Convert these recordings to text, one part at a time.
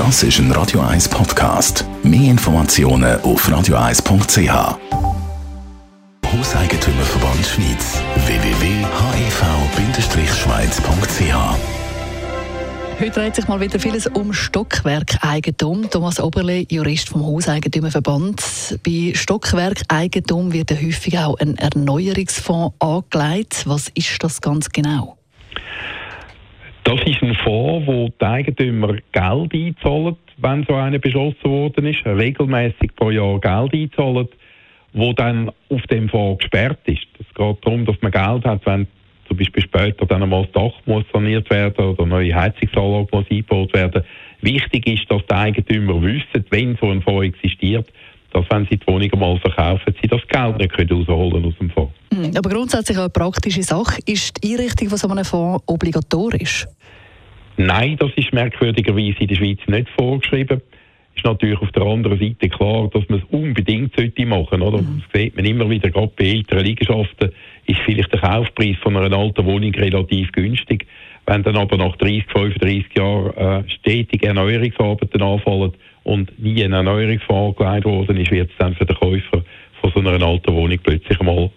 Das ist ein Radio 1 Podcast. Mehr Informationen auf radio1.ch. Hauseigentümerverband Schweiz. www.hev-schweiz.ch Heute dreht sich mal wieder vieles um Stockwerkeigentum. Thomas Oberle, Jurist vom Hauseigentümerverband. Bei Stockwerkeigentum wird ja häufig auch ein Erneuerungsfonds angelegt. Was ist das ganz genau? Das ist ein Fonds, wo die Eigentümer Geld einzahlen, wenn so einer beschlossen worden ist, regelmäßig pro Jahr Geld einzahlen, wo dann auf dem Fonds gesperrt ist. Es geht darum, dass man Geld hat, wenn zum Beispiel später dann einmal das Dach muss saniert werden oder neue Heizungsanlage muss eingebaut werden. Wichtig ist, dass die Eigentümer wissen, wenn so ein Fonds existiert, dass wenn sie die Wohnung mal verkaufen, sie das Geld nicht können rausholen aus dem Fonds. Mhm. Aber grundsätzlich eine praktische Sache. Ist die Einrichtung von so einem Fonds obligatorisch? Nein, das ist merkwürdigerweise in der Schweiz nicht vorgeschrieben ist natürlich auf der anderen Seite klar, dass man es unbedingt sollte machen sollte. Mhm. Das sieht man immer wieder, gerade bei älteren Liegenschaften ist vielleicht der Kaufpreis von einer alten Wohnung relativ günstig. Wenn dann aber nach 30, 35 Jahren äh, stetig Erneuerungsarbeiten anfallen und nie ein Erneuerungsfonds gelegt worden ist, wird es dann für den Käufer von so einer alten Wohnung plötzlich mal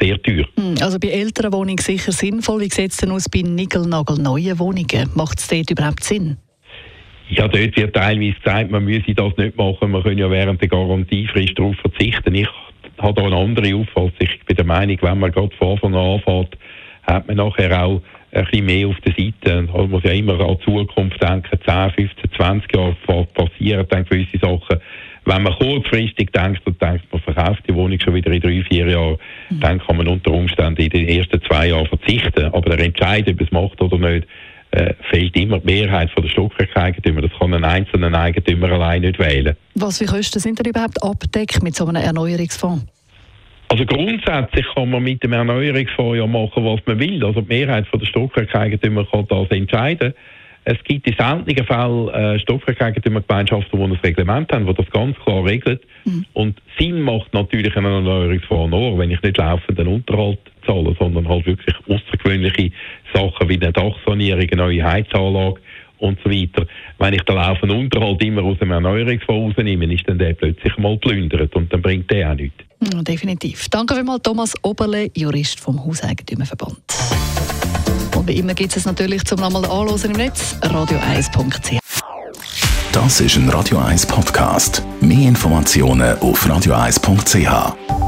sehr teuer. Mhm. Also bei älteren Wohnungen sicher sinnvoll. Wie sieht es denn aus bei nickel-nagel-neuen Wohnungen? Macht es dort überhaupt Sinn? Ja, dort wird teilweise gesagt, man müsse das nicht machen, man könne ja während der Garantiefrist darauf verzichten. Ich habe da eine andere Auffassung. Ich bin der Meinung, wenn man gerade von Anfang an anfängt, hat man nachher auch ein bisschen mehr auf der Seite. Man muss ja immer an die Zukunft denken, 10, 15, 20 Jahre passieren dann gewisse Sachen. Wenn man kurzfristig denkt und denkt, man verkauft die Wohnung schon wieder in drei, vier Jahren, mhm. dann kann man unter Umständen in den ersten zwei Jahren verzichten. Aber der Entscheid, ob es macht oder nicht, äh, fehlt immer die Mehrheit von der Stockwerkeigentümer. Das kann ein einzelner Eigentümer allein nicht wählen. Was für Kosten sind denn überhaupt abdeckt mit so einem Erneuerungsfonds? Also grundsätzlich kann man mit dem Erneuerungsfonds ja machen, was man will. Also die Mehrheit von der Stockwerkeigentümer kann das entscheiden. Es gibt in seltenen Fällen äh, Stockwerkeigentümergemeinschaften, die ein Reglement haben, das das ganz klar regelt. Mhm. Und Sinn macht natürlich ein Erneuerungsfonds nur, wenn ich nicht laufend den Unterhalt zahle, sondern halt wirklich außergewöhnliche Sachen wie eine Dachsanierung, eine neue Heizanlage und so weiter. Wenn ich den laufenden Unterhalt immer aus dem Erneuerungsfonds rausnehme, ist dann der plötzlich mal plündert und dann bringt der auch nichts. Ja, definitiv. Danke vielmals, Thomas Oberle, Jurist vom Hauseigentümerverband. Und wie immer gibt es natürlich zum nochmal anhören im Netz radio1.ch. Das ist ein Radio 1 Podcast. Mehr Informationen auf radio1.ch.